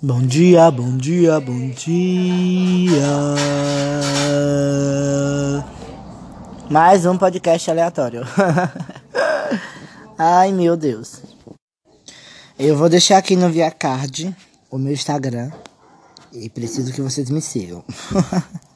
Bom dia, bom dia, bom dia. Mais um podcast aleatório. Ai, meu Deus. Eu vou deixar aqui no Via Card o meu Instagram. E preciso que vocês me sigam.